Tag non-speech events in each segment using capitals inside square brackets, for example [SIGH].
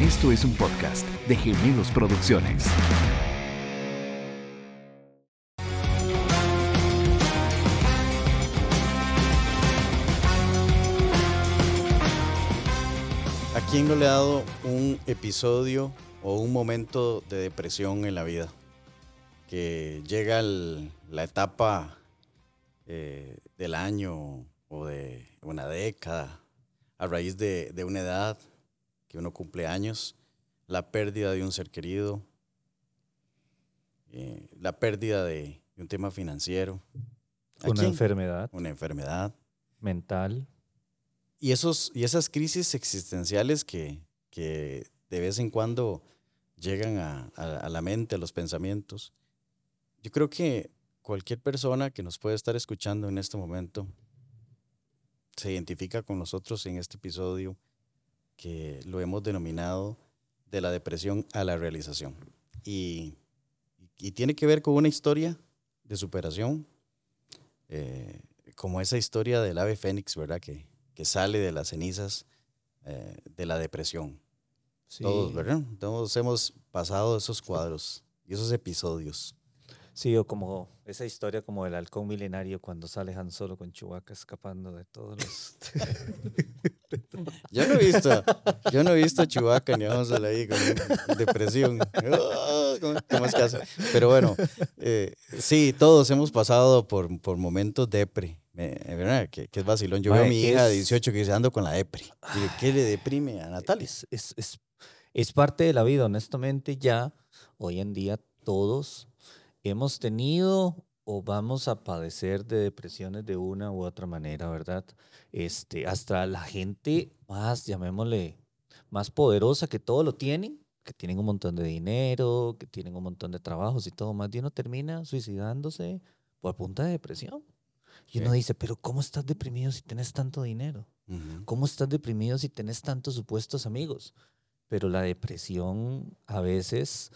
Esto es un podcast de Gemelos Producciones. ¿A quién no le ha dado un episodio o un momento de depresión en la vida? Que llega el- la etapa eh, del año o de una década a raíz de, de una edad que uno cumple años, la pérdida de un ser querido, eh, la pérdida de, de un tema financiero, ¿A Una quién? enfermedad una enfermedad. mental. Y, esos, y esas crisis existenciales que, que de vez en cuando llegan a, a- a la mente, a los pensamientos, yo creo que cualquier persona que nos puede estar escuchando en este momento se identifica con nosotros en este episodio que lo hemos denominado de la depresión a la realización. Y, y tiene que ver con una historia de superación, eh, como esa historia del ave fénix, ¿verdad? Que, que sale de las cenizas eh, de la depresión. Sí, Todos, ¿verdad? Todos hemos pasado esos cuadros y esos episodios. Sí, o como esa historia como del halcón milenario cuando sale Han Solo con Chewbacca escapando de todos los... [LAUGHS] Yo no he visto, yo no he visto a Chewbacca ni vamos a la ahí con depresión. Ah, [LAUGHS] ¿cómo- cómo es que hace? Pero bueno, eh, sí, todos hemos pasado por, por momentos depre. Que, que es vacilón. Yo veo a mi hija de es- 18 que dice ando con la depre. Digo, ¿Qué le deprime a Natalia? es, es, es, es parte de la vida, honestamente ya hoy en día todos hemos tenido o vamos a padecer de depresiones de una u otra manera, ¿verdad? Este, hasta la gente más, llamémosle, más poderosa que todo lo tienen, que tienen un montón de dinero, que tienen un montón de trabajos y todo, más de uno termina suicidándose por punta de depresión. Y uno Sí. dice, pero ¿cómo estás deprimido si tienes tanto dinero? ¿Cómo estás deprimido si tenés tantos supuestos amigos? Pero la depresión a veces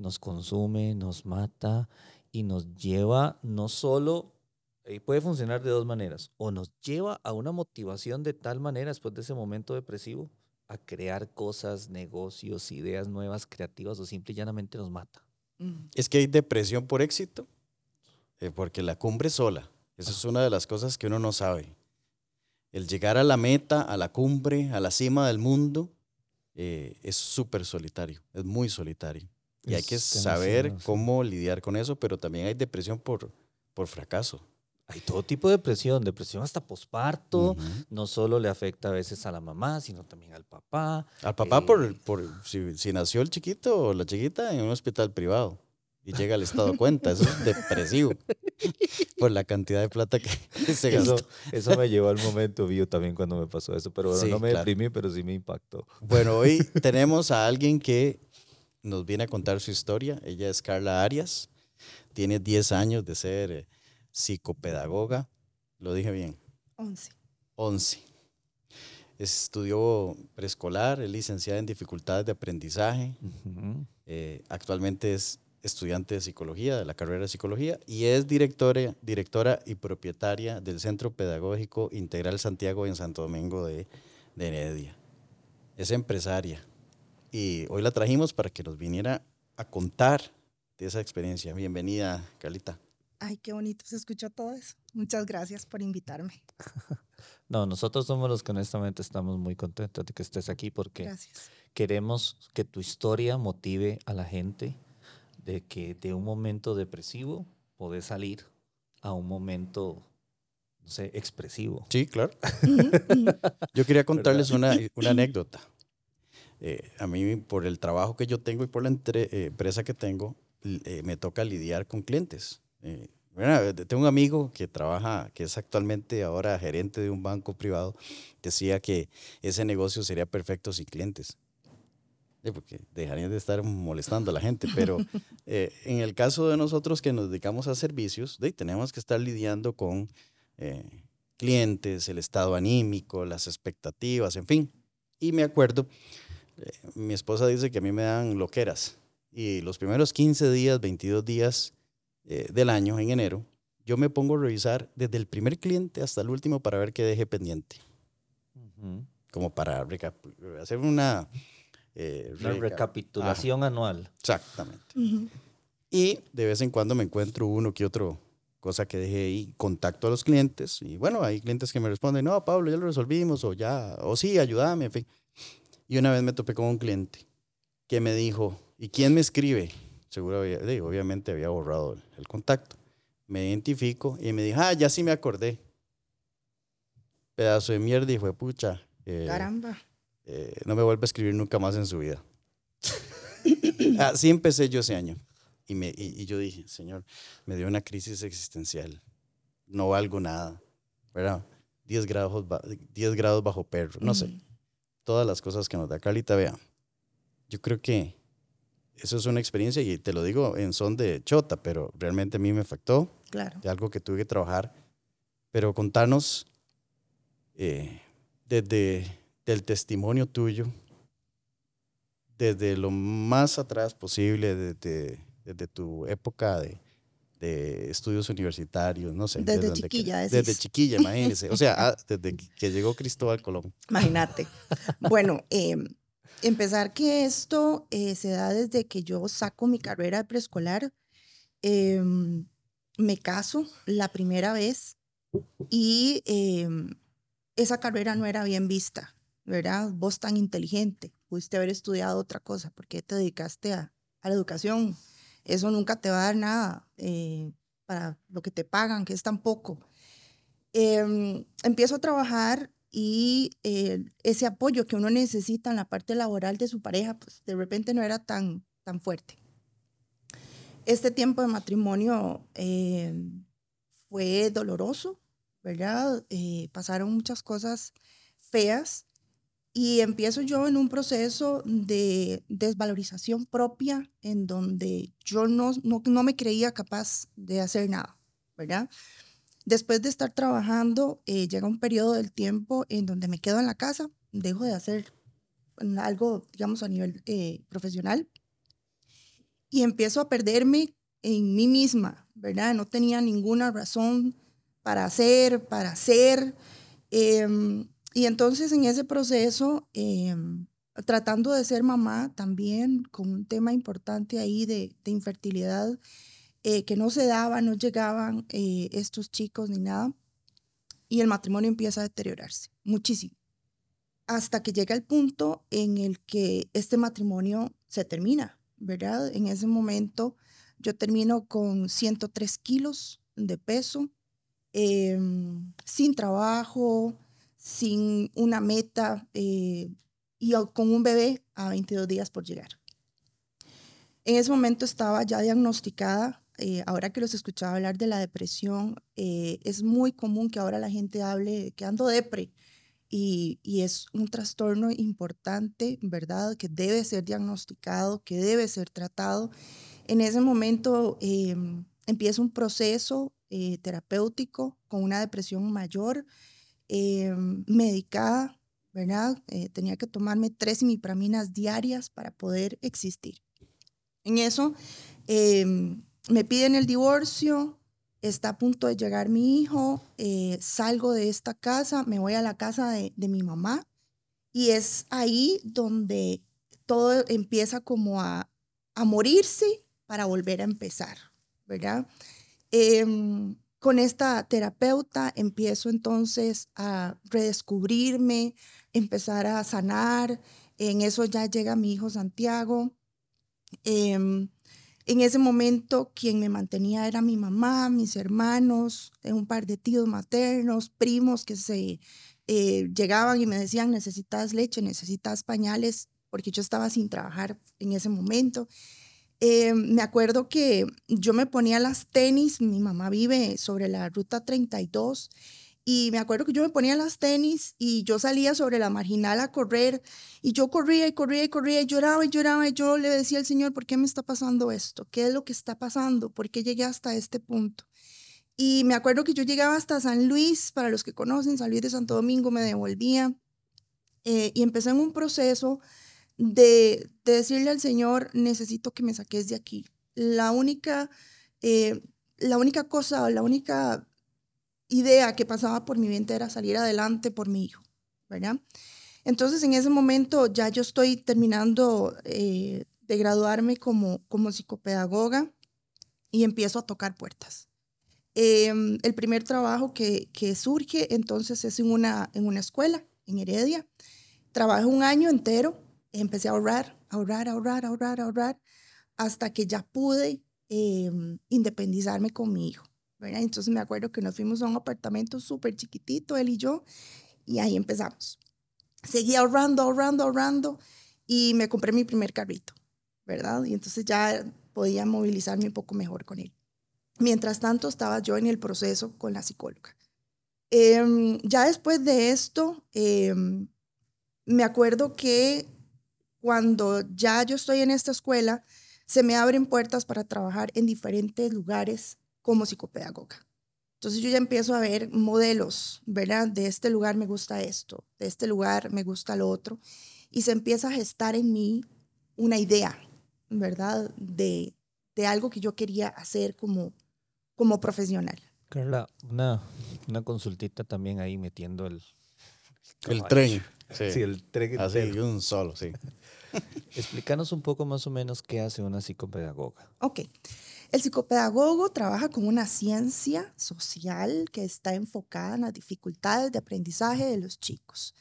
nos consume, nos mata y nos lleva no solo, eh, puede funcionar de dos maneras, o nos lleva a una motivación de tal manera después de ese momento depresivo a crear cosas, negocios, ideas nuevas, creativas o simple y llanamente nos mata. Es que hay depresión por éxito, eh, porque la cumbre es sola. Esa es una de las cosas que uno no sabe. El llegar a la meta, a la cumbre, a la cima del mundo, eh, es súper solitario, es muy solitario. Y hay que saber demasiado, cómo lidiar con eso, pero también hay depresión por, por fracaso. Hay todo tipo de depresión, depresión hasta posparto, Ujú. no solo le afecta a veces a la mamá, sino también al papá. Al papá, Eh, por, por si, si nació el chiquito o la chiquita en un hospital privado y llega al estado cuenta, eso es [LAUGHS] depresivo por la cantidad de plata que, [LAUGHS] se Eso, gastó. eso me llevó al momento mío también cuando me pasó eso, pero bueno, Sí, no me claro. deprimí, pero sí me impactó. Bueno, hoy [LAUGHS] tenemos a alguien que nos viene a contar su historia. Ella es Carla Arias, tiene 10 años de ser eh, psicopedagoga, lo dije bien, 11. 11. Estudió preescolar, es licenciada en dificultades de aprendizaje, eh, actualmente es estudiante de psicología, de la carrera de psicología, y es directora, directora y propietaria del Centro Pedagógico Integral Santiago en Santo Domingo de, de Heredia. Es empresaria y hoy la trajimos para que nos viniera a contar de esa experiencia. Bienvenida, Carlita. Ay, qué bonito se escuchó todo eso. Muchas gracias por invitarme. [LAUGHS] No, nosotros somos los que honestamente estamos muy contentos de que estés aquí porque Gracias. queremos que tu historia motive a la gente de que de un momento depresivo podés salir a un momento, no sé, expresivo. Sí, claro. [LAUGHS] Yo quería contarles una, una anécdota. Eh, a mí, por el trabajo que yo tengo y por la entre- eh, empresa que tengo, eh, me toca lidiar con clientes. Eh, bueno, tengo un amigo que trabaja, que es actualmente ahora gerente de un banco privado, decía que ese negocio sería perfecto sin clientes. Sí, porque dejarían de estar molestando a la gente, pero [LAUGHS] eh, en el caso de nosotros que nos dedicamos a servicios, de, tenemos que estar lidiando con eh, clientes, el estado anímico, las expectativas, en fin. Y me acuerdo, eh, mi esposa dice que a mí me dan loqueras y los primeros 15 días, 22 días eh, del año, en enero, yo me pongo a revisar desde el primer cliente hasta el último para ver qué deje pendiente como para hacer una, eh, reca- recapitulación anual. Exactamente. Y de vez en cuando me encuentro uno que otro cosa que dejé ahí, contacto a los clientes y bueno, hay clientes que me responden, no, Pablo, ya lo resolvimos o ya, o sí, ayúdame, en fin. Y una vez me topé con un cliente que me dijo, ¿y quién me escribe? Seguro, había- obviamente había borrado el, el contacto. Me identifico y me dijo, ah, ya sí me acordé. Pedazo de mierda y fue pucha. eh, Caramba. eh, no me vuelve a escribir nunca más en su vida. [LAUGHS] Así empecé yo ese año. Y, me, y, y yo dije, Señor, me dio una crisis existencial. No valgo nada. ¿Verdad? 10 grados, ba- 10 grados bajo perro. No sé. Todas las cosas que nos da Carlita, vea. Yo creo que eso es una experiencia y te lo digo en son de chota, pero realmente a mí me afectó Claro. de algo que tuve que trabajar. Pero contarnos eh, desde del testimonio tuyo, desde lo más atrás posible, desde, desde tu época de, de estudios universitarios, no sé. Desde donde chiquilla, que-. Desde chiquilla, imagínese. O sea, [LAUGHS] ah, desde que- llegó Cristóbal Colón. Imagínate. [LAUGHS] bueno, eh, empezar que esto eh, se da desde que yo saco mi carrera de preescolar. em, me caso la primera vez y em, esa carrera no era bien vista, ¿verdad? Vos tan inteligente, pudiste haber estudiado otra cosa, ¿por qué te dedicaste a, a la educación? Eso nunca te va a dar nada eh, para lo que te pagan, que es tan poco. Em, empiezo a trabajar y eh, ese apoyo que uno necesita en la parte laboral de su pareja, pues de repente no era tan, tan fuerte. Este tiempo de matrimonio eh, fue doloroso, ¿verdad? Eh, pasaron muchas cosas feas y empiezo yo en un proceso de desvalorización propia en donde yo no, no, no me creía capaz de hacer nada, ¿verdad? Después de estar trabajando, eh, llega un periodo del tiempo en donde me quedo en la casa, dejo de hacer algo, digamos, a nivel eh, profesional y empiezo a perderme en mí misma, ¿verdad? No tenía ninguna razón para hacer, para hacer. em, y entonces en ese proceso, em, tratando de ser mamá también, con un tema importante ahí de, infertilidad, eh, que no se daba, no llegaban eh, estos chicos ni nada, y el matrimonio empieza a deteriorarse muchísimo, hasta que llega el punto en el que este matrimonio se termina, ¿verdad? En ese momento yo termino con 103 kilos de peso, em, sin trabajo, sin una meta eh, y con un bebé a 22 días por llegar. En ese momento estaba ya diagnosticada, eh, ahora que los escuchaba hablar de la depresión, eh, es muy común que ahora la gente hable que ando depre y, y es un trastorno importante, ¿verdad? Que debe ser diagnosticado, que debe ser tratado. En ese momento eh, empieza un proceso eh, terapéutico con una depresión mayor, eh, medicada, ¿verdad? Eh, tenía que tomarme tres imipraminas diarias para poder existir. En eso eh, me piden el divorcio, está a punto de llegar mi hijo, eh, salgo de esta casa, me voy a la casa de, de mi mamá y es ahí donde todo empieza como a, a morirse para volver a empezar, ¿verdad? Em, con esta terapeuta empiezo entonces a redescubrirme, empezar a sanar. En eso ya llega mi hijo Santiago. Em, en ese momento quien me mantenía era mi mamá, mis hermanos, eh, un par de tíos maternos, primos que se eh, llegaban y me decían, necesitas leche, necesitas pañales, porque yo estaba sin trabajar en ese momento. Eh, me acuerdo que yo me ponía las tenis, mi mamá vive sobre la ruta 32 y me acuerdo que yo me ponía las tenis y yo salía sobre la marginal a correr y yo corría y corría y corría y lloraba y lloraba y yo le decía al Señor, ¿por qué me está pasando esto? ¿Qué es lo que está pasando? ¿Por qué llegué hasta este punto? Y me acuerdo que yo llegaba hasta San Luis, para los que conocen, San Luis de Santo Domingo, me devolvía eh, y empecé en un proceso de, de, decirle al Señor, necesito que me saques de aquí. La única, eh, la única cosa, la única idea que pasaba por mi mente era salir adelante por mi hijo, ¿verdad? Entonces, en ese momento ya yo estoy terminando eh, de graduarme como, como psicopedagoga y empiezo a tocar puertas. Em, el primer trabajo que, que, surge entonces es en una, en una escuela, en Heredia. Trabajo un año entero, empecé a ahorrar, ahorrar, ahorrar, ahorrar, ahorrar, hasta que ya pude em, independizarme con mi hijo. Entonces me acuerdo que nos fuimos a un apartamento súper chiquitito, él y yo, y ahí empezamos. Seguí ahorrando, ahorrando, ahorrando, y me compré mi primer carrito, ¿verdad? Y entonces ya podía movilizarme un poco mejor con él. Mientras tanto, estaba yo en el proceso con la psicóloga. Em, ya después de esto, em, me acuerdo que cuando ya yo estoy en esta escuela, se me abren puertas para trabajar en diferentes lugares como psicopedagoga. Entonces yo ya empiezo a ver modelos, ¿verdad? De este lugar me gusta esto, de este lugar me gusta lo otro. Y se empieza a gestar en mí una idea, ¿verdad? De, de algo que yo quería hacer como, como profesional. Carla, una, una consultita también ahí metiendo el... El, tren. Sí. el tren. Así, un solo, sí. [LAUGHS] Explícanos un poco más o menos qué hace una psicopedagoga. Ok. El psicopedagogo trabaja con una ciencia social que está enfocada en las dificultades de aprendizaje de los chicos.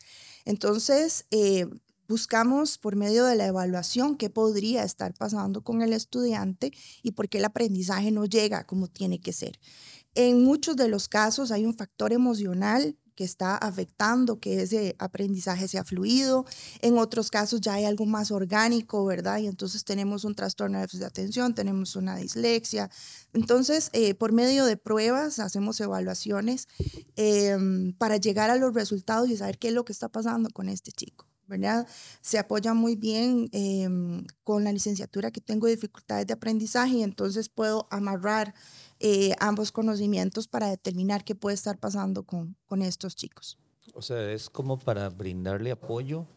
Entonces, eh, buscamos por medio de la evaluación qué podría estar pasando con el estudiante y por qué el aprendizaje no llega como tiene que ser. En muchos de los casos hay un factor emocional que está afectando que ese aprendizaje sea fluido. En otros casos ya hay algo más orgánico, ¿verdad? Y entonces tenemos un trastorno de atención, tenemos una dislexia. Entonces, eh, por medio de pruebas, hacemos evaluaciones em, para llegar a los resultados y saber qué es lo que está pasando con este chico. ¿verdad? Se apoya muy bien em, con la licenciatura que tengo dificultades de aprendizaje y entonces puedo amarrar eh, ambos conocimientos para determinar qué puede estar pasando con, con estos chicos. O sea, es como para brindarle apoyo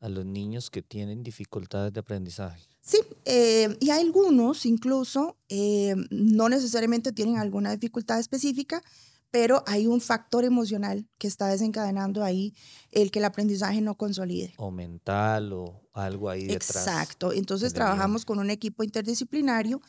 a los niños que tienen dificultades de aprendizaje. Sí, eh, y hay algunos incluso eh, no necesariamente tienen alguna dificultad específica, pero hay un factor emocional que está desencadenando ahí el que el aprendizaje no consolide. O mental o algo ahí detrás. Exacto, entonces trabajamos con un equipo interdisciplinario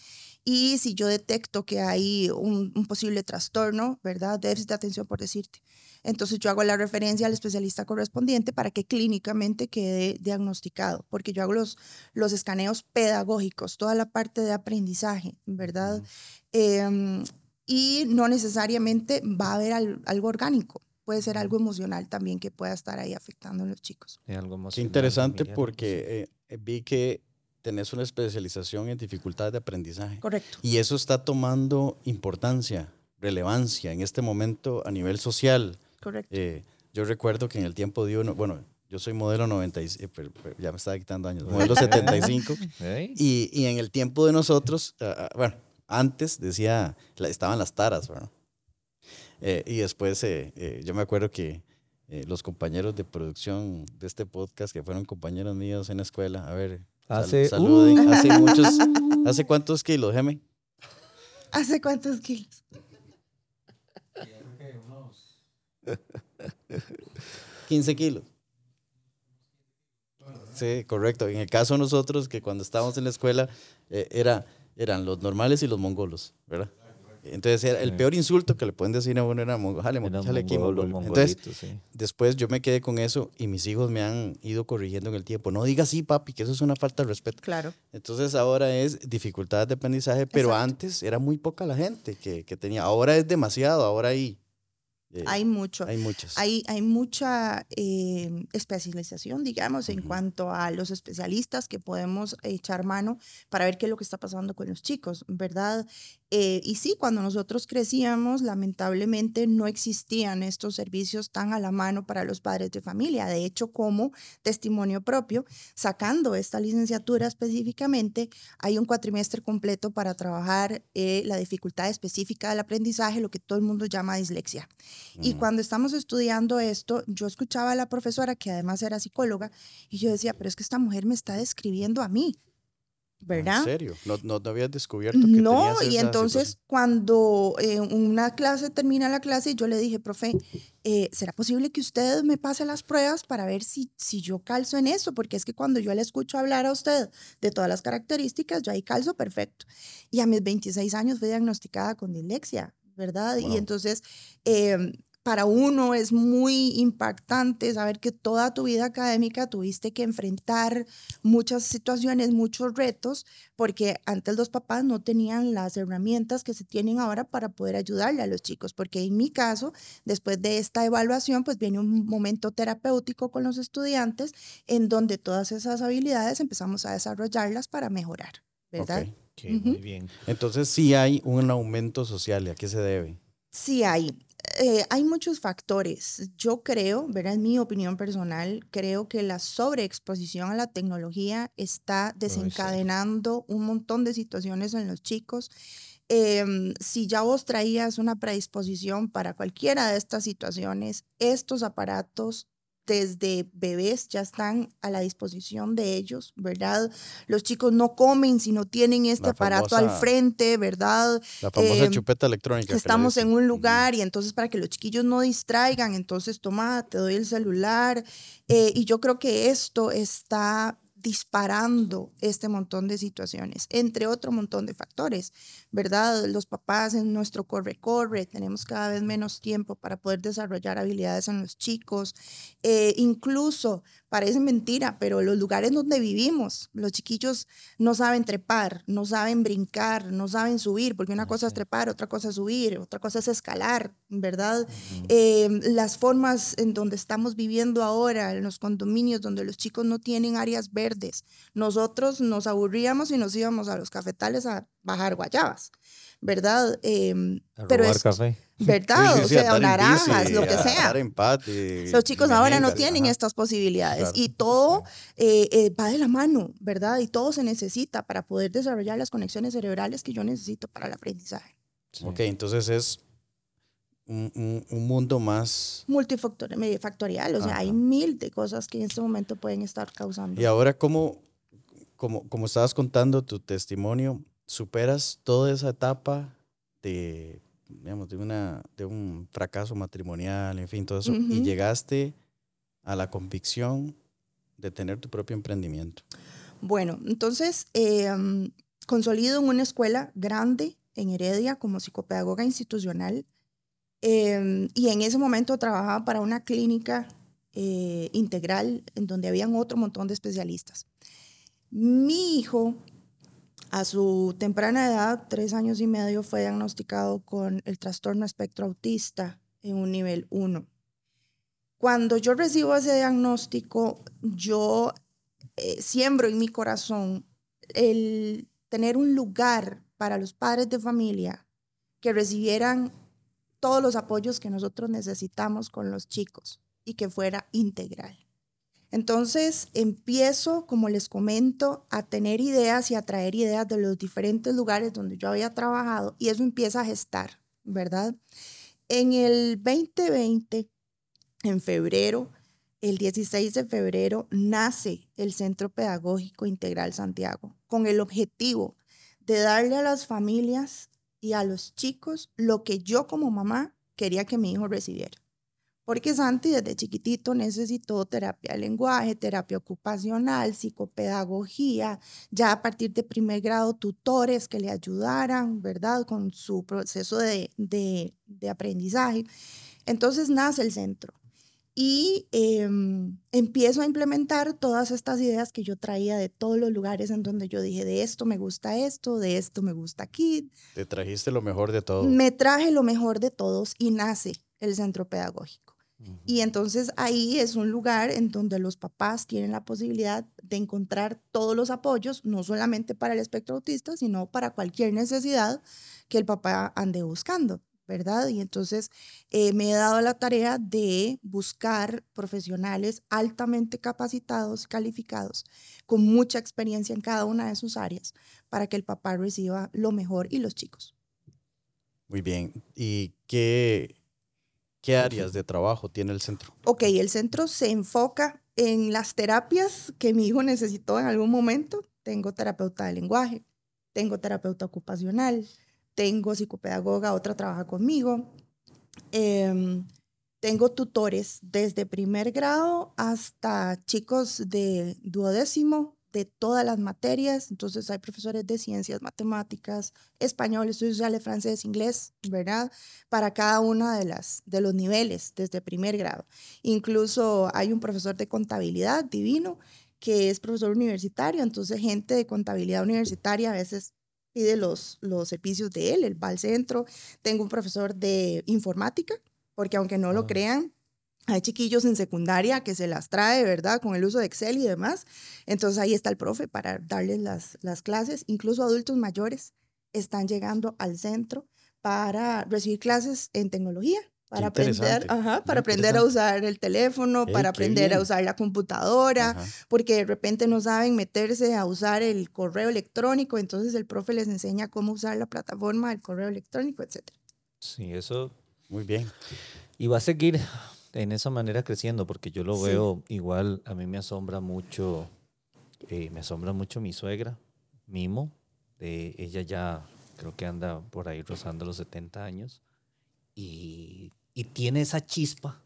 y si yo detecto que hay un, posible trastorno, ¿verdad? Déficit de atención, por decirte. Entonces yo hago la referencia al especialista correspondiente para que clínicamente quede diagnosticado, porque yo hago los, los escaneos pedagógicos, toda la parte de aprendizaje, ¿verdad? Em, y no necesariamente va a haber algo orgánico, puede ser algo emocional también que pueda estar ahí afectando a los chicos. algo Qué interesante porque eh, vi que tenés una especialización en dificultades de aprendizaje. Correcto. Y eso está tomando importancia, relevancia en este momento a nivel social. Correcto. Eh, yo recuerdo que en el tiempo de uno, bueno, yo soy modelo 96, eh, ya me estaba quitando años, modelo [LAUGHS] 75. y, y, en el tiempo de nosotros, ah, bueno, antes decía, estaban las taras, ¿verdad? Eh, y después yo me acuerdo que los compañeros de producción de este podcast, que fueron compañeros míos en la escuela, a ver, Hace, uh. hace [LAUGHS] muchos. ¿Hace cuántos kilos, Geme? ¿Hace cuántos kilos? [LAUGHS] 15 kilos. Sí, correcto. En el caso de nosotros, que cuando estábamos en la escuela, eh, era, eran los normales y los mongolos, ¿verdad? Entonces, el peor insulto que le pueden decir a uno era, jale, jale aquí, Entonces, después yo me quedé con eso y mis hijos me han ido corrigiendo en el tiempo. No diga así, papi, que eso es una falta de respeto. Claro. Entonces, ahora es dificultades de aprendizaje, pero antes era muy poca la gente que, que tenía. Ahora es demasiado, ahora hay eh, hay mucho. Hay muchas. Hay, hay mucha eh, especialización, digamos, en cuanto a los especialistas que podemos echar mano para ver qué es lo que está pasando con los chicos, ¿verdad? Eh, y sí, cuando nosotros crecíamos, lamentablemente no existían estos servicios tan a la mano para los padres de familia. De hecho, como testimonio propio, sacando esta licenciatura específicamente, hay un cuatrimestre completo para trabajar la dificultad específica del aprendizaje, lo que todo el mundo llama dislexia. Y cuando estamos estudiando esto, yo escuchaba a la profesora, que además era psicóloga, y yo decía, pero es que esta mujer me está describiendo a mí. ¿Verdad? ¿En serio? ¿No, no, no habías descubierto que No, y entonces situación? cuando eh, una clase termina la clase, yo le dije, profe, eh, ¿será posible que usted me pase las pruebas para ver si, si yo calzo en eso? Porque es que cuando yo le escucho hablar a usted de todas las características, yo ahí calzo perfecto. Y a mis 26 años fui diagnosticada con dislexia, ¿verdad? Wow. Y entonces... em, para uno es muy impactante saber que toda tu vida académica tuviste que enfrentar muchas situaciones, muchos retos, porque antes los papás no tenían las herramientas que se tienen ahora para poder ayudarle a los chicos, porque en mi caso, después de esta evaluación, pues viene un momento terapéutico con los estudiantes en donde todas esas habilidades empezamos a desarrollarlas para mejorar, ¿verdad? Ok. Ok, muy bien. Entonces sí hay un aumento social. ¿Y a qué se debe? Sí hay. Eh, hay muchos factores. Yo creo, ¿verdad? Mi opinión personal, creo que la sobreexposición a la tecnología está desencadenando un montón de situaciones en los chicos. Em, si ya vos traías una predisposición para cualquiera de estas situaciones, estos aparatos desde bebés ya están a la disposición de ellos, ¿verdad? Los chicos no comen si no tienen este La aparato al frente, ¿verdad? La famosa Em, chupeta electrónica. Estamos en un lugar y entonces para que los chiquillos no distraigan, entonces toma, te doy el celular. eh, y yo creo que esto está disparando este montón de situaciones, entre otro montón de factores, ¿verdad? Los papás en nuestro corre-corre, tenemos cada vez menos tiempo para poder desarrollar habilidades en los chicos. eh, incluso, parece mentira, pero los lugares donde vivimos, los chiquillos no saben trepar, no saben brincar, no saben subir, porque una cosa es trepar, otra cosa es subir, otra cosa es escalar, ¿verdad? Eh, las formas en donde estamos viviendo ahora, en los condominios donde los chicos no tienen áreas verdes. Nosotros nos aburríamos y nos íbamos a los cafetales a bajar guayabas, ¿verdad? Em, A pero robar es- café. [LAUGHS] ¿Verdad? Sí, sí, o sí, a sea, o andar en bici, naranjas, lo que a sea. empate, Los chicos ahora no tienen ajá. estas posibilidades Claro. y todo eh, eh, va de la mano, ¿verdad? Y todo se necesita para poder desarrollar las conexiones cerebrales que yo necesito para el aprendizaje. Sí. Ok, entonces es un, un- un mundo más... Multifactorial, o sea, hay Ajá. mil de cosas que en este momento pueden estar causando. Y ahora, ¿cómo, como, como estabas contando tu testimonio, superas toda esa etapa de, digamos, de, una, de un fracaso matrimonial, en fin, todo eso, y llegaste a la convicción de tener tu propio emprendimiento? Bueno, entonces eh, consolido en una escuela grande en Heredia como psicopedagoga institucional eh, y en ese momento trabajaba para una clínica eh, integral en donde habían otro montón de especialistas. Mi hijo, a su temprana edad, tres años y medio, fue diagnosticado con el trastorno espectro autista en un nivel 1. Cuando yo recibo ese diagnóstico, yo eh, siembro en mi corazón el tener un lugar para los padres de familia que recibieran todos los apoyos que nosotros necesitamos con los chicos y que fuera integral. Entonces empiezo, como les comento, a tener ideas y a traer ideas de los diferentes lugares donde yo había trabajado y eso empieza a gestar, ¿verdad? En el 2020, en febrero, el 16 de febrero, nace el Centro Pedagógico Integral Santiago con el objetivo de darle a las familias y a los chicos lo que yo como mamá quería que mi hijo recibiera. Porque Santi desde chiquitito necesitó terapia de lenguaje, terapia ocupacional, psicopedagogía, ya a partir de primer grado tutores que le ayudaran, ¿verdad? Con su proceso de, de, de aprendizaje. Entonces nace el centro y eh, empiezo a implementar todas estas ideas que yo traía de todos los lugares en donde yo dije, de esto me gusta esto, de esto me gusta aquí. Te trajiste lo mejor de todo. Me traje lo mejor de todos y nace el centro pedagógico. Y entonces ahí es un lugar en donde los papás tienen la posibilidad de encontrar todos los apoyos, no solamente para el espectro autista, sino para cualquier necesidad que el papá ande buscando, ¿verdad? Y entonces eh, me he dado la tarea de buscar profesionales altamente capacitados, calificados, con mucha experiencia en cada una de sus áreas, para que el papá reciba lo mejor y los chicos. Muy bien. ¿Y qué, qué áreas de trabajo tiene el centro? Ok, el centro se enfoca en las terapias que mi hijo necesitó en algún momento, tengo terapeuta de lenguaje, tengo terapeuta ocupacional, tengo psicopedagoga, otra trabaja conmigo. Em, tengo tutores desde primer grado hasta chicos de duodécimo, de todas las materias. Entonces hay profesores de ciencias, matemáticas, español, estudios sociales, francés, inglés, ¿verdad? Para cada uno de, las, de los niveles desde primer grado. Incluso hay un profesor de contabilidad divino que es profesor universitario, entonces gente de contabilidad universitaria a veces pide los, los servicios de él, él va al centro. Tengo un profesor de informática, porque aunque no lo Ah. crean, hay chiquillos en secundaria que se las trae, ¿verdad? Con el uso de Excel y demás. Entonces ahí está el profe para darles las, las clases. Incluso adultos mayores están llegando al centro para recibir clases en tecnología, para aprender, ajá, para aprender a usar el teléfono, Ey, para aprender a usar la computadora, Ajá. porque de repente no saben meterse a usar el correo electrónico, entonces el profe les enseña cómo usar la plataforma del correo electrónico, etc. Sí, eso Muy bien. Y va a seguir en esa manera creciendo, porque yo lo Sí. veo igual, a mí me asombra mucho, eh, me asombra mucho mi suegra, Mimo, eh, ella ya creo que anda por ahí rozando los 70 años, y, y tiene esa chispa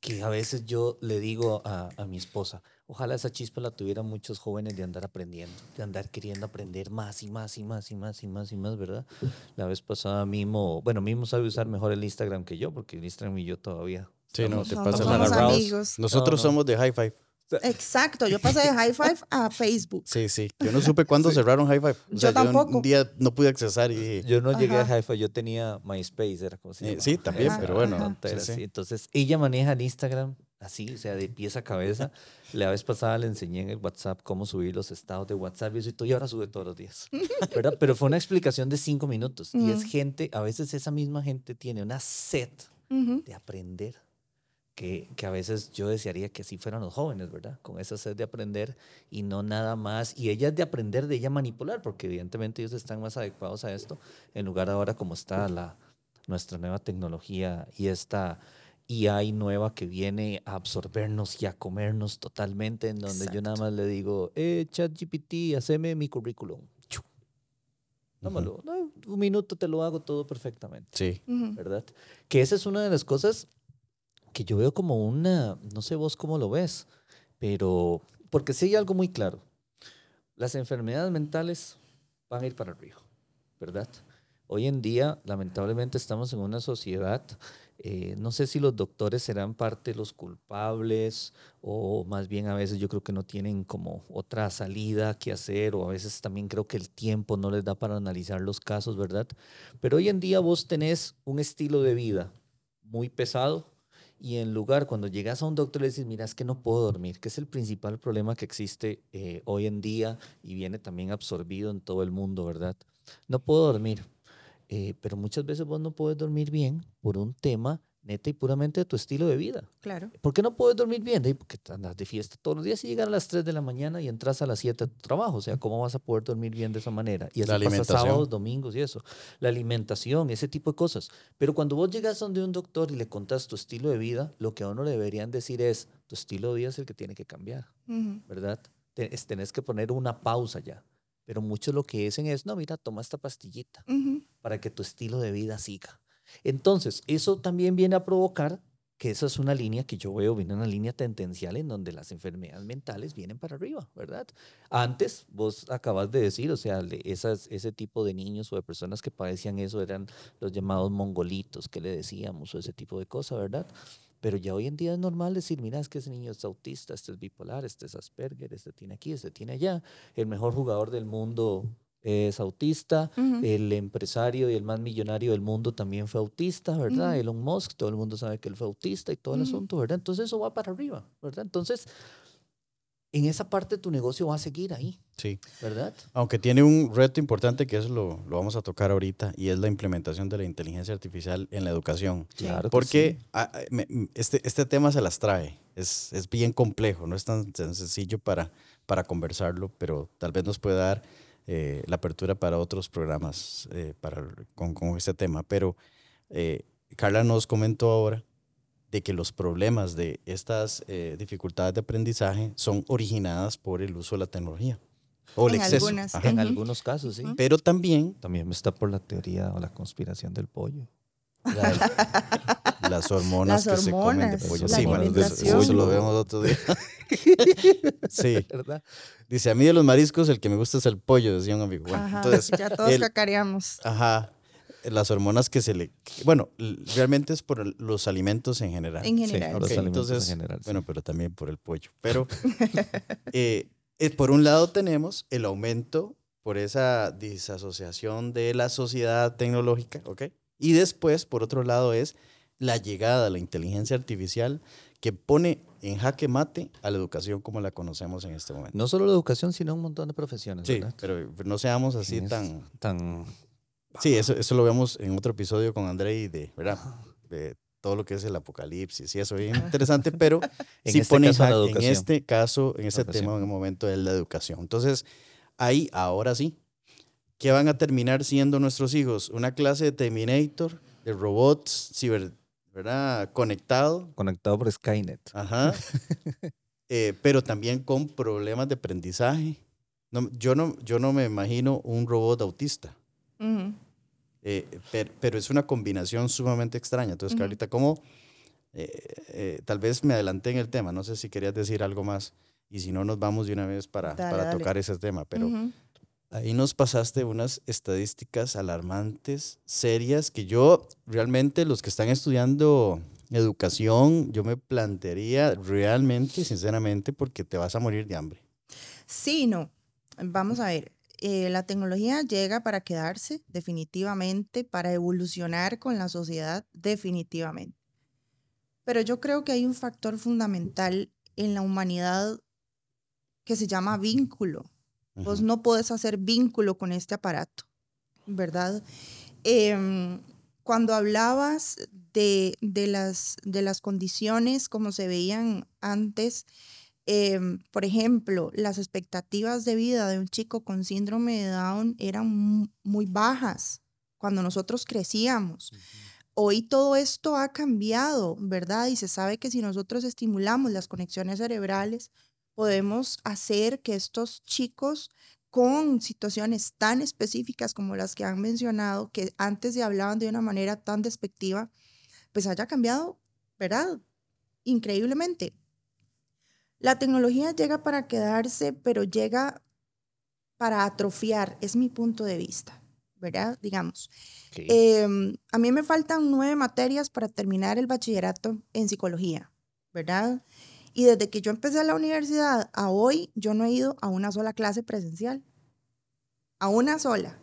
que a veces yo le digo a, a mi esposa, ojalá esa chispa la tuvieran muchos jóvenes de andar aprendiendo, de andar queriendo aprender más y más y más y más y más y más, ¿verdad? La vez pasada Mimo, bueno, Mimo sabe usar mejor el Instagram que yo, porque el Instagram y yo todavía. Sí, no, te Somos, pasa estamos la amigos. Nosotros No, no. somos de High Five. Exacto, yo pasé de High Five a Facebook. Sí, sí. Yo no supe cuándo [LAUGHS] cerraron High Five. O Yo sea, tampoco. un día no pude accesar y dije, Yo no llegué a Ajá. Hi-Fi, yo tenía MySpace, era como se Eh, sí, también, Esa pero bueno, sí, era sí. Entonces, ella maneja el Instagram así, o sea, de pies a cabeza. La vez pasada le enseñé en el WhatsApp cómo subir los estados de WhatsApp y eso y todo, y ahora sube todos los días. ¿verdad? Pero fue una explicación de cinco minutos. Y es Mm. gente, a veces esa misma gente tiene una sed de aprender. Que, que a veces yo desearía que así fueran los jóvenes, ¿verdad? Con esa sed de aprender y no nada más. Y ella es de aprender, de ella manipular, porque evidentemente ellos están más adecuados a esto, en lugar ahora como está la, nuestra nueva tecnología y esta IA nueva que viene a absorbernos y a comernos totalmente, en donde yo nada Exacto. más le digo, eh, ChatGPT, haceme mi currículum. Chu. Tómalo. No, un minuto te lo hago todo perfectamente. sí. Ujú. ¿verdad? Que esa es una de las cosas que yo veo como una, no sé vos cómo lo ves, pero porque sí hay algo muy claro. Las enfermedades mentales van a ir para arriba, ¿verdad? Hoy en día, lamentablemente, estamos en una sociedad, eh, no sé si los doctores serán parte de los culpables o más bien a veces yo creo que no tienen como otra salida que hacer o a veces también creo que el tiempo no les da para analizar los casos, ¿verdad? Pero hoy en día vos tenés un estilo de vida muy pesado y en lugar cuando llegas a un doctor le dices, mira, es que no puedo dormir, que es el principal problema que existe eh, hoy en día y viene también absorbido en todo el mundo, ¿verdad? No puedo dormir, eh, pero muchas veces vos no puedes dormir bien por un tema neta y puramente de tu estilo de vida. Claro. ¿Por qué no puedes dormir bien? De- Porque andas de fiesta todos los días y llegas a las 3 de la mañana y entras a las 7 a tu trabajo. O sea, ¿cómo vas a poder dormir bien de esa manera? Y así La pasa sábados, domingos y eso. La alimentación, ese tipo de cosas. Pero cuando vos llegas donde un doctor y le contás tu estilo de vida, lo que a uno le deberían decir es, tu estilo de vida es el que tiene que cambiar. ¿verdad? Tenés que poner una pausa ya. Pero muchos lo que dicen es, no, mira, toma esta pastillita para que tu estilo de vida siga. Entonces, eso también viene a provocar que esa es una línea que yo veo, viene una línea tendencial en donde las enfermedades mentales vienen para arriba, ¿verdad? Antes, vos acabas de decir, o sea, ese tipo de niños o de personas que padecían eso eran los llamados mongolitos, que le decíamos, o ese tipo de cosas, ¿verdad? Pero ya hoy en día es normal decir, mira, es que ese niño es autista, este es bipolar, este es Asperger, este tiene aquí, este tiene allá. El mejor jugador del mundo es autista, Ujú. el empresario y el más millonario del mundo también fue autista, ¿verdad? Ujú. Elon Musk, todo el mundo sabe que él fue autista y todo el Ujú. asunto, ¿verdad? Entonces eso va para arriba, ¿verdad? Entonces, en esa parte tu negocio va a seguir ahí, Sí. ¿verdad? Aunque tiene un reto importante que eso lo, lo vamos a tocar ahorita y es la implementación de la inteligencia artificial en la educación. Claro. que Porque sí. ah, ah, me- este, este tema se las trae. Es, es bien complejo, no es tan, tan sencillo para, para conversarlo, pero tal vez nos pueda dar eh, la apertura para otros programas eh, para, con, con este tema. Pero eh, Carla nos comentó ahora de que los problemas de estas eh, dificultades de aprendizaje son originadas por el uso de la tecnología. O el En exceso. algunas. En algunos casos, sí. Pero también También está por la teoría o la conspiración del pollo. La- [LAUGHS] las hormonas Las que se comen de pollo. la Sí, bueno, eso- lo vemos otro día. [LAUGHS] sí. ¿Verdad? Dice, a mí de los mariscos el que me gusta es el pollo, decía un amigo. Bueno, Ajá, entonces, ya todos el- cacareamos. ajá, las hormonas que se le... Bueno, realmente es por los alimentos en general. En Sí, general. los Ok, alimentos entonces, en general. sí. Bueno, pero también por el pollo. Pero [LAUGHS] eh, eh, por un lado tenemos el aumento por esa disasociación de la sociedad tecnológica, ¿ok? Y después, por otro lado, es la llegada de la inteligencia artificial que pone en jaque mate a la educación como la conocemos en este momento. no solo la educación, sino un montón de profesiones. Sí, ¿verdad? pero no seamos así Es tan... tan Sí, eso, eso lo vemos en otro episodio con André y de, ¿verdad? De todo lo que es el apocalipsis y eso, bien interesante, pero [LAUGHS] En sí este pone caso, la ja- en este caso, en este tema, en el momento de la educación. Entonces, ahí, ahora sí, ¿qué van a terminar siendo nuestros hijos? Una clase de Terminator, de robots, ciber, ¿verdad? Conectado, conectado por Skynet. ajá, [LAUGHS] eh, pero también con problemas de aprendizaje. No, yo, no, yo no me imagino un robot autista. Ujú. Eh, per- pero es una combinación sumamente extraña. Entonces, Ujú. Carlita, ¿cómo? eh, eh, tal vez me adelanté en el tema, no sé si querías decir algo más y si no nos vamos de una vez para, Dale, para dale. tocar ese tema, pero Ujú. Ahí nos pasaste unas estadísticas alarmantes, serias, que yo realmente los que están estudiando educación, yo me plantearía realmente, sinceramente, porque te vas a morir de hambre. Sí, no. Vamos a ver. eh, la tecnología llega para quedarse definitivamente, para evolucionar con la sociedad definitivamente. Pero yo creo que hay un factor fundamental en la humanidad que se llama vínculo. Vos no podés hacer vínculo con este aparato, ¿verdad? Em, cuando hablabas de, de las, de las condiciones como se veían antes, em, por ejemplo, las expectativas de vida de un chico con síndrome de Down eran mu- muy bajas cuando nosotros crecíamos. Hoy todo esto ha cambiado, ¿verdad? Y se sabe que si nosotros estimulamos las conexiones cerebrales, podemos hacer que estos chicos con situaciones tan específicas como las que han mencionado, que antes se hablaban de una manera tan despectiva, pues haya cambiado, ¿verdad? Increíblemente. La tecnología llega para quedarse, pero llega para atrofiar, es mi punto de vista, ¿verdad? Digamos. Em, a mí me faltan nueve materias para terminar el bachillerato en psicología, ¿verdad? Y desde que yo empecé la universidad a hoy, yo no he ido a una sola clase presencial. A una sola.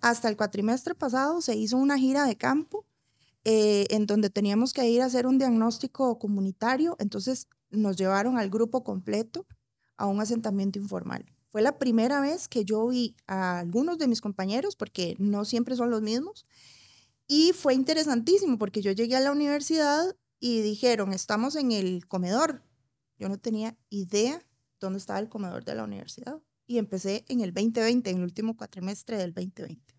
Hasta el cuatrimestre pasado se hizo una gira de campo eh, en donde teníamos que ir a hacer un diagnóstico comunitario. Entonces nos llevaron al grupo completo a un asentamiento informal. Fue la primera vez que yo vi a algunos de mis compañeros, porque no siempre son los mismos, y fue interesantísimo porque yo llegué a la universidad y dijeron, estamos en el comedor. Yo no tenía idea dónde estaba el comedor de la universidad. Y empecé en el 2020, en el último cuatrimestre del 2020.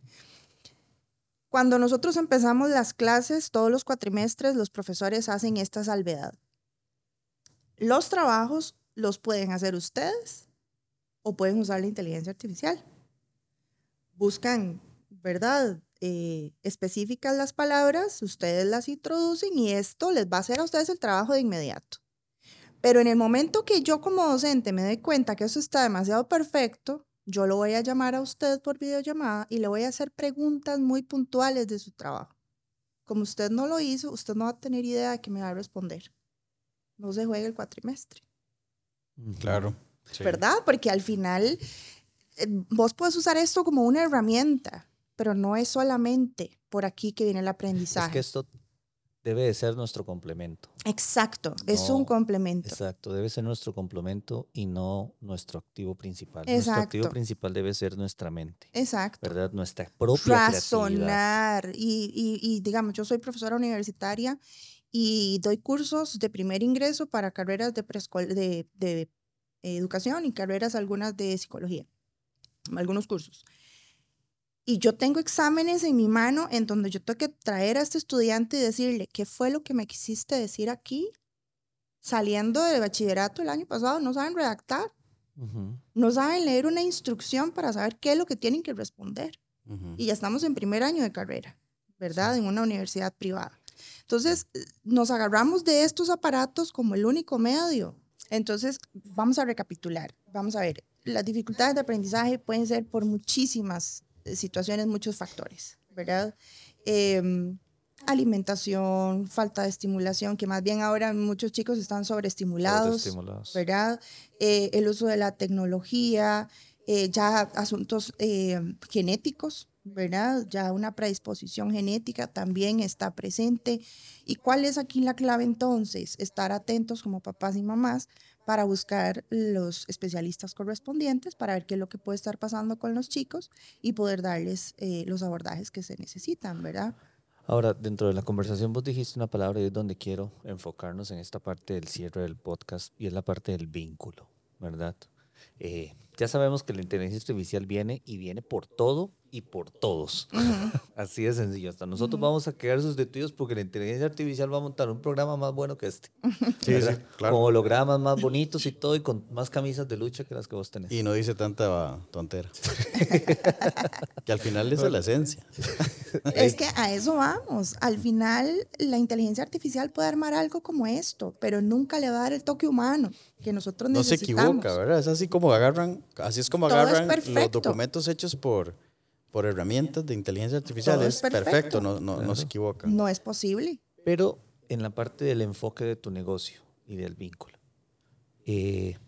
Cuando nosotros empezamos las clases, todos los cuatrimestres, los profesores hacen esta salvedad. Los trabajos los pueden hacer ustedes o pueden usar la inteligencia artificial. Buscan, ¿verdad? Eh, específicas las palabras, ustedes las introducen y esto les va a hacer a ustedes el trabajo de inmediato. Pero en el momento que yo como docente me doy cuenta que eso está demasiado perfecto, yo lo voy a llamar a usted por videollamada y le voy a hacer preguntas muy puntuales de su trabajo. Como usted no lo hizo, usted no va a tener idea de que me va a responder. No se juegue el cuatrimestre. Ujú. Claro. ¿verdad? Porque al final eh, vos puedes usar esto como una herramienta, pero no es solamente por aquí que viene el Es aprendizaje. que esto debe de ser nuestro complemento. Exacto, es un complemento. Exacto, debe ser nuestro complemento y no nuestro activo principal. Nuestro activo principal debe ser nuestra mente, Exacto. ¿verdad? Nuestra propia. Razonar. Y, y, y digamos, yo soy profesora universitaria y doy cursos de primer ingreso para carreras de, de, de educación y carreras algunas de psicología, algunos cursos. Y yo tengo exámenes en mi mano en donde yo tengo que traer a este estudiante y decirle, ¿qué fue lo que me quisiste decir aquí? Saliendo de bachillerato el año pasado, no saben redactar. No saben leer una instrucción para saber qué es lo que tienen que responder. Y ya estamos en primer año de carrera, ¿verdad? En una universidad privada. Entonces, nos agarramos de estos aparatos como el único medio. Entonces, vamos a recapitular. Vamos a ver, las dificultades de aprendizaje pueden ser por muchísimas situaciones, muchos factores, ¿verdad? Em, alimentación, falta de estimulación, que más bien ahora muchos chicos están sobreestimulados, ¿verdad? Eh, el uso de la tecnología, eh, ya asuntos genéticos, ¿verdad? Ya una predisposición genética también está presente. ¿Y cuál es aquí la clave entonces? Estar atentos como papás y mamás para buscar los especialistas correspondientes para ver qué es lo que puede estar pasando con los chicos y poder darles eh, los abordajes que se necesitan, ¿verdad? Ahora, dentro de la conversación vos dijiste una palabra y es donde quiero enfocarnos en esta parte del cierre del podcast y es la parte del vínculo, ¿verdad? Eh, ya sabemos que la inteligencia artificial viene y viene por todo y por todos. [LAUGHS] Así de sencillo. Hasta nosotros vamos a quedar sustituidos porque la inteligencia artificial va a montar un programa más bueno que este. [LAUGHS] Sí, sí, claro. Con hologramas más bonitos y todo y con más camisas de lucha que las que vos tenés. Y no dice tanta tontera. [LAUGHS] que al final es la esencia. Es que a eso vamos. Al final la inteligencia artificial puede armar algo como esto, pero nunca le va a dar el toque humano que nosotros necesitamos. No se equivoca, ¿verdad? Es así como agarran, así es como agarran los documentos hechos por por herramientas de inteligencia artificial es, perfecto, no, no, se equivoca. No es posible. Pero en la parte del enfoque de tu negocio y del vínculo, eh,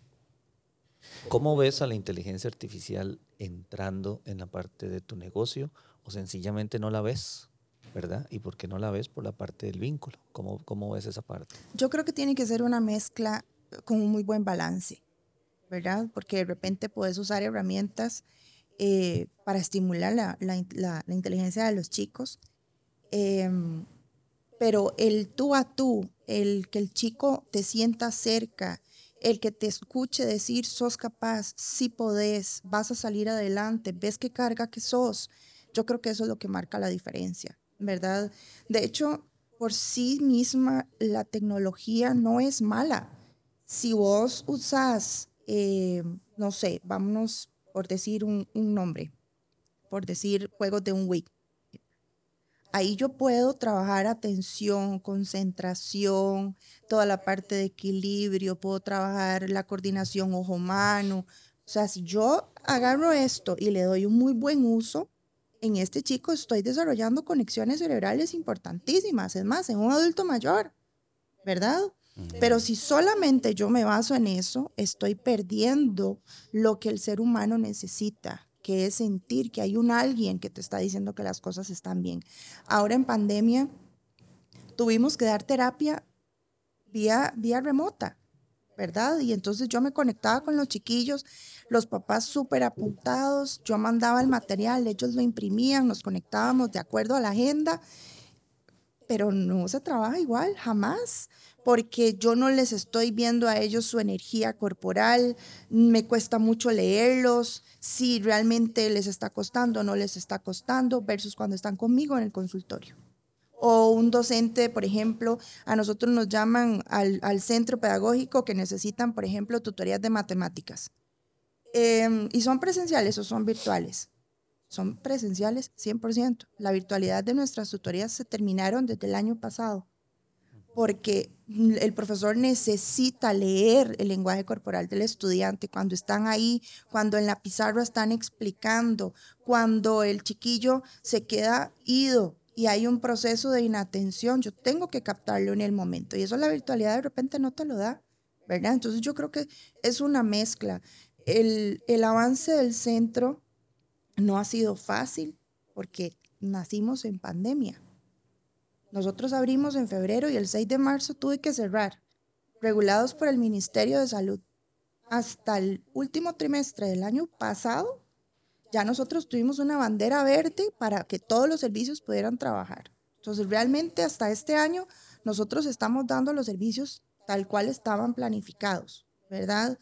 ¿cómo ves a la inteligencia artificial entrando en la parte de tu negocio o sencillamente no la ves? ¿Verdad? ¿Y por qué no la ves por la parte del vínculo? ¿Cómo, cómo ves esa parte? Yo creo que tiene que ser una mezcla con un muy buen balance, ¿verdad? Porque de repente puedes usar herramientas eh, para estimular la, la, la, inteligencia de los chicos. Em, pero el tú a tú, el que el chico te sienta cerca, el que te escuche decir, sos capaz, si podés, vas a salir adelante, ves qué carga que sos, yo creo que eso es lo que marca la diferencia, ¿verdad? De hecho, por sí misma la tecnología no es mala. Si vos usás, eh, no sé, vámonos por decir un, nombre, por decir juegos de un Wii. Ahí yo puedo trabajar atención, concentración, toda la parte de equilibrio, puedo trabajar la coordinación ojo-mano. O sea, si yo agarro esto y le doy un muy buen uso, en este chico estoy desarrollando conexiones cerebrales importantísimas, es más, en un adulto mayor, ¿verdad? Pero si solamente yo me baso en eso, estoy perdiendo lo que el ser humano necesita, que es sentir que hay un alguien que te está diciendo que las cosas están bien. Ahora en pandemia tuvimos que dar terapia vía, vía remota, ¿verdad? Y entonces yo me conectaba con los chiquillos, los papás súper apuntados, yo mandaba el material, ellos lo imprimían, nos conectábamos de acuerdo a la agenda, pero no se trabaja igual, jamás, porque yo no les estoy viendo a ellos su energía corporal, me cuesta mucho leerlos, si realmente les está costando o no les está costando, versus cuando están conmigo en el consultorio. O un docente, por ejemplo, a nosotros nos llaman al, centro pedagógico que necesitan, por ejemplo, tutorías de matemáticas. Em, ¿Y son presenciales o son virtuales? Son presenciales 100%. La virtualidad de nuestras tutorías se terminaron desde el año pasado porque el profesor necesita leer el lenguaje corporal del estudiante cuando están ahí, cuando en la pizarra están explicando, cuando el chiquillo se queda ido y hay un proceso de inatención, yo tengo que captarlo en el momento y eso la virtualidad de repente no te lo da, ¿verdad? Entonces yo creo que es una mezcla. El, el avance del centro no ha sido fácil porque nacimos en pandemia nosotros abrimos en febrero y el 6 de marzo tuve que cerrar, regulados por el Ministerio de Salud. Hasta el último trimestre del año pasado, ya nosotros tuvimos una bandera verde para que todos los servicios pudieran trabajar. Entonces, realmente hasta este año, nosotros estamos dando los servicios tal cual estaban planificados, ¿verdad?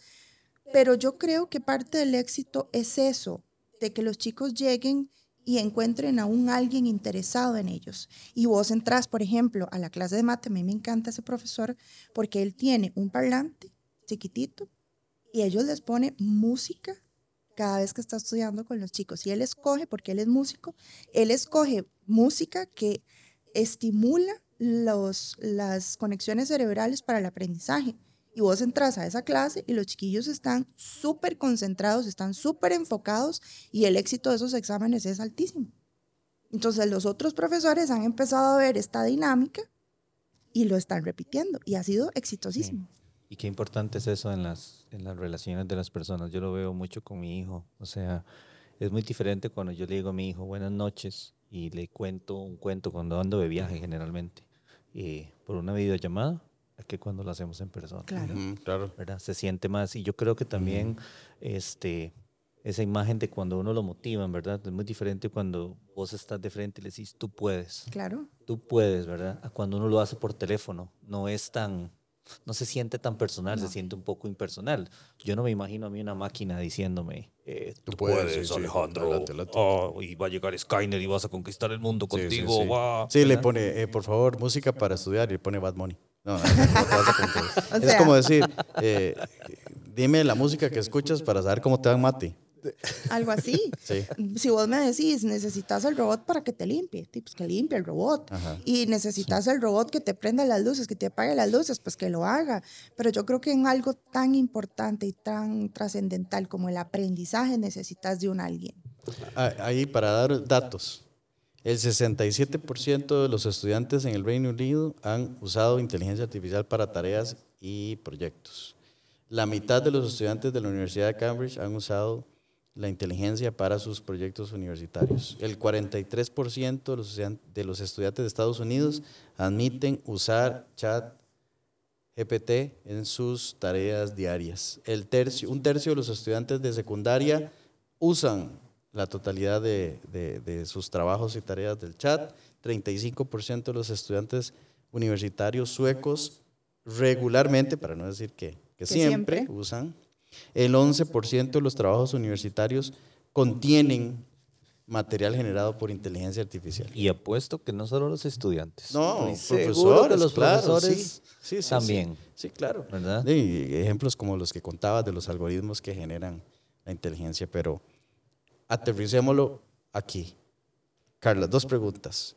Pero yo creo que parte del éxito es eso, de que los chicos lleguen y encuentren a un alguien interesado en ellos. Y vos entras, por ejemplo, a la clase de mate, a mí me encanta ese profesor porque él tiene un parlante chiquitito y ellos les pone música cada vez que está estudiando con los chicos. Y él escoge, porque él es músico, él escoge música que estimula los, las conexiones cerebrales para el aprendizaje. Y vos entras a esa clase y los chiquillos están súper concentrados, están súper enfocados y el éxito de esos exámenes es altísimo. Entonces los otros profesores han empezado a ver esta dinámica y lo están repitiendo y ha sido exitosísimo. Y qué importante es eso en las, en las relaciones de las personas. Yo lo veo mucho con mi hijo. O sea, es muy diferente cuando yo le digo a mi hijo buenas noches y le cuento un cuento cuando ando de viaje generalmente eh, por una videollamada que cuando lo hacemos en persona. Claro. claro. ¿verdad? Se siente más. Y yo creo que también este, esa imagen de cuando uno lo motiva, ¿verdad? Es muy diferente cuando vos estás de frente y le decís, tú puedes. Claro. Tú puedes, ¿verdad? A cuando uno lo hace por teléfono. No es tan no se siente tan personal, se siente un poco impersonal. Yo no me imagino a mí una máquina diciéndome, eh, tú, puedes, Alejandro, oh, y va a llegar Skyner y vas a conquistar el mundo contigo. Sí, le pone, eh, por favor, música para estudiar y le pone Bad Money. No, no, [LAUGHS] es como decir, eh, dime la música que escuchas para saber cómo te dan mate. Algo así. [LAUGHS] Si vos me decís, necesitas el robot para que te limpie, pues que limpie el robot. Y necesitas el robot que te prenda las luces, que te apague las luces, pues que lo haga. Pero yo creo que en algo tan importante y tan trascendental como el aprendizaje necesitas de un alguien. Ah, ahí para dar datos. El 67% de los estudiantes en el Reino Unido han usado inteligencia artificial para tareas y proyectos. La mitad de los estudiantes de la Universidad de Cambridge han usado la inteligencia para sus proyectos universitarios. El 43% de los, estudiantes de Estados Unidos admiten usar chat GPT en sus tareas diarias. El tercio, un tercio de los estudiantes de secundaria usan la totalidad de, de, sus trabajos y tareas del chat. 35% de los estudiantes universitarios suecos regularmente, para no decir que, que, siempre, usan el 11% de los trabajos universitarios contienen material generado por inteligencia artificial. Y apuesto que no solo los estudiantes. No, profesores, los profesores sí, también. Sí, claro. ¿verdad? ejemplos como los que contabas de los algoritmos que generan la inteligencia, pero aterricémoslo aquí. Carla, dos preguntas.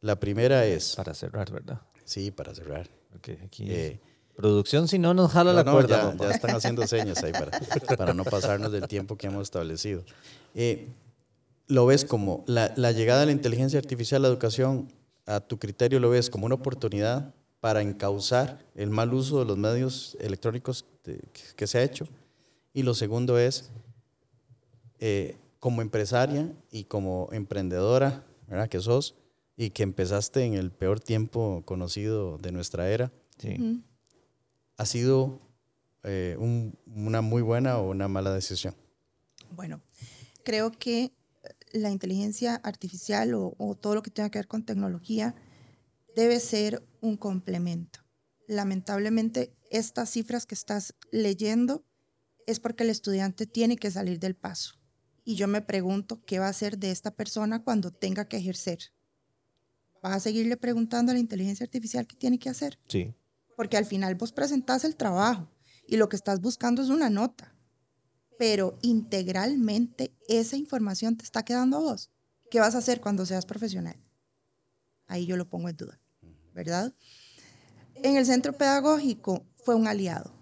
La primera es... Para cerrar, ¿verdad? Sí, para cerrar. Okay, aquí. Eh, Producción, si no, nos jala la cuerda. Ya, están haciendo [LAUGHS] señas ahí para, para, no pasarnos del tiempo que hemos establecido. Eh, ¿Lo ves como la, la, llegada de la inteligencia artificial a la educación, a tu criterio, lo ves como una oportunidad para encauzar el mal uso de los medios electrónicos que se ha hecho? Y lo segundo es, eh, como empresaria y como emprendedora, ¿verdad? Que sos y que empezaste en el peor tiempo conocido de nuestra era. Sí ha sido eh, una muy buena o una mala decisión? Bueno, creo que la inteligencia artificial o, todo lo que tenga que ver con tecnología debe ser un complemento. Lamentablemente, estas cifras que estás leyendo es porque el estudiante tiene que salir del paso. Y yo me pregunto qué va a hacer de esta persona cuando tenga que ejercer. ¿Vas a seguirle preguntando a la inteligencia artificial qué tiene que hacer? Sí porque al final vos presentás el trabajo y lo que estás buscando es una nota, pero integralmente esa información te está quedando a vos. ¿Qué vas a hacer cuando seas profesional? Ahí yo lo pongo en duda, ¿verdad? En el centro pedagógico fue un aliado,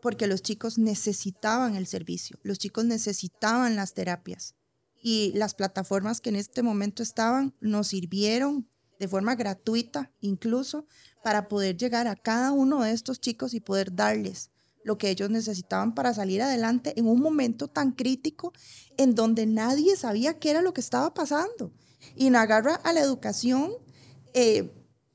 porque los chicos necesitaban el servicio, los chicos necesitaban las terapias y las plataformas que en este momento estaban nos sirvieron de forma gratuita incluso para poder llegar a cada uno de estos chicos y poder darles lo que ellos necesitaban para salir adelante en un momento tan crítico en donde nadie sabía qué era lo que estaba pasando. Y agarra a la educación eh,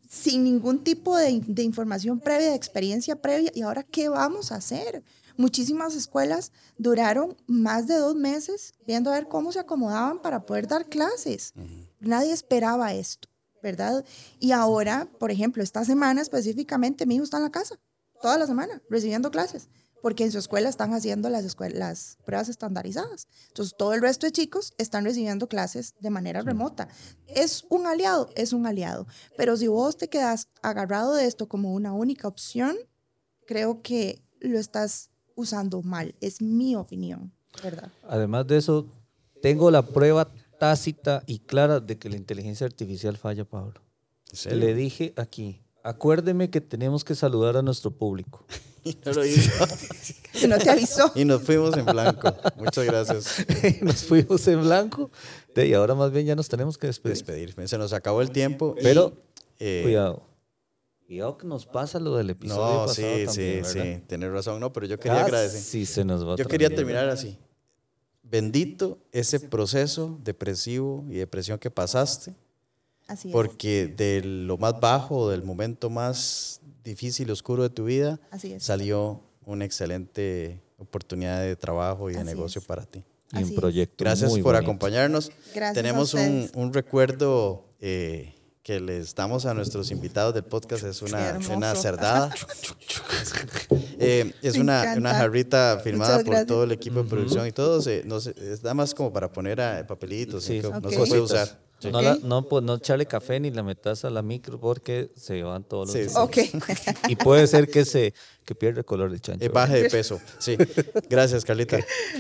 sin ningún tipo de, de, información previa, de experiencia previa. ¿Y ahora qué vamos a hacer? Muchísimas escuelas duraron más de dos meses viendo a ver cómo se acomodaban para poder dar clases. Nadie esperaba esto. ¿verdad? Y ahora, por ejemplo, esta semana específicamente, mi hijo está en la casa, toda la semana, recibiendo clases, porque en su escuela están haciendo las, las pruebas estandarizadas. Entonces, todo el resto de chicos están recibiendo clases de manera remota. ¿Es un aliado? Es un aliado. Pero si vos te quedas agarrado de esto como una única opción, creo que lo estás usando mal. Es mi opinión, ¿verdad? Además de eso, tengo la prueba tácita y clara de que la inteligencia artificial falla, Pablo. Le dije aquí, acuérdeme que tenemos que saludar a nuestro público. Y [LAUGHS] no lo hizo. Si no te avisó. Y nos fuimos en blanco. Muchas gracias. [LAUGHS] nos fuimos en blanco y ahora más bien ya nos tenemos que despedir. Despedir. Se nos acabó el tiempo. y, Pero, eh, Cuidado. Cuidado que nos pasa lo del episodio No, pasado sí, también, sí, ¿verdad? sí. Tienes razón. No, pero yo quería agradecer. Sí, se nos va Yo quería terminar así. Bendito ese proceso depresivo y depresión que pasaste, Así es. porque de lo más bajo, del momento más difícil y oscuro de tu vida, Así es. salió una excelente oportunidad de trabajo y de Así negocio es. para ti. Y un Así proyecto Gracias muy por bonito. acompañarnos. Gracias a Tenemos un, un recuerdo eh, que les damos a nuestros invitados del podcast. Es una, una cerdada. [LAUGHS] Eh, es una, una jarrita firmada por todo el equipo de producción y todo. se- no sé, es nada más como para poner a papelitos. Sí, no, no se puede usar. Sí. No, la- no, pues, no echarle café ni la metas a la micro porque se van todos los Sí, sí. Ok. Y puede ser que se que pierda el color de chancho. Eh, baje de peso. Sí. Gracias, Carlita.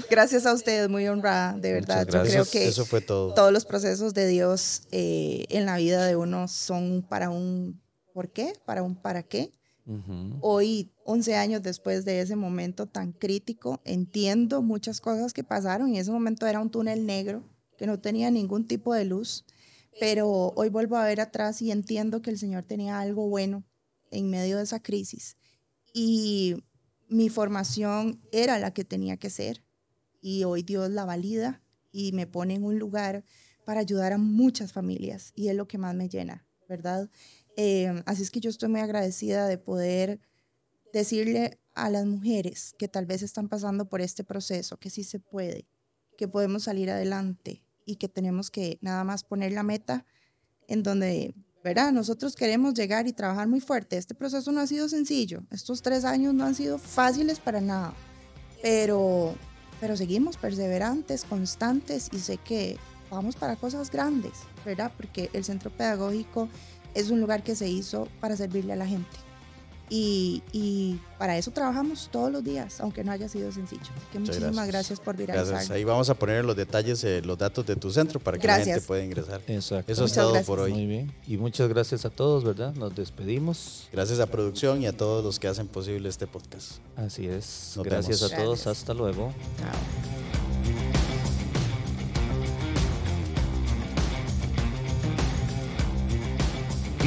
Gracias a ustedes, muy honrada, de verdad. Yo creo que eso fue todo. todos los procesos de Dios eh, en la vida de uno son para un ¿por qué? Para un para qué. Ujú. Hoy, 11 años después de ese momento tan crítico, entiendo muchas cosas que pasaron y ese momento era un túnel negro que no tenía ningún tipo de luz, pero hoy vuelvo a ver atrás y entiendo que el Señor tenía algo bueno en medio de esa crisis. Y mi formación era la que tenía que ser. Y hoy Dios la valida y me pone en un lugar para ayudar a muchas familias. Y es lo que más me llena, ¿verdad? Eh, así es que yo estoy muy agradecida de poder decirle a las mujeres que tal vez están pasando por este proceso que sí se puede, que podemos salir adelante y que tenemos que nada más poner la meta en donde, ¿verdad? Nosotros queremos llegar y trabajar muy fuerte. Este proceso no ha sido sencillo. Estos tres años no han sido fáciles para nada. Pero, pero seguimos perseverantes, constantes y sé que vamos para cosas grandes, ¿verdad? Porque el centro pedagógico es un lugar que se hizo para servirle a la gente. Y, y para eso trabajamos todos los días, aunque no haya sido sencillo. Así que muchísimas gracias. gracias, por viralizar. Gracias. Ahí vamos a poner en los detalles, eh, los datos de tu centro para que la gente Gracias. pueda ingresar. Exacto. Eso es todo gracias. por hoy. Muy bien. Y muchas gracias a todos, ¿verdad? Nos despedimos. Gracias a producción y a todos los que hacen posible este podcast. Así es. Nos gracias vemos. a todos. Gracias. Hasta luego. Chao.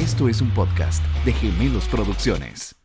Esto es un podcast de Gemelos Producciones.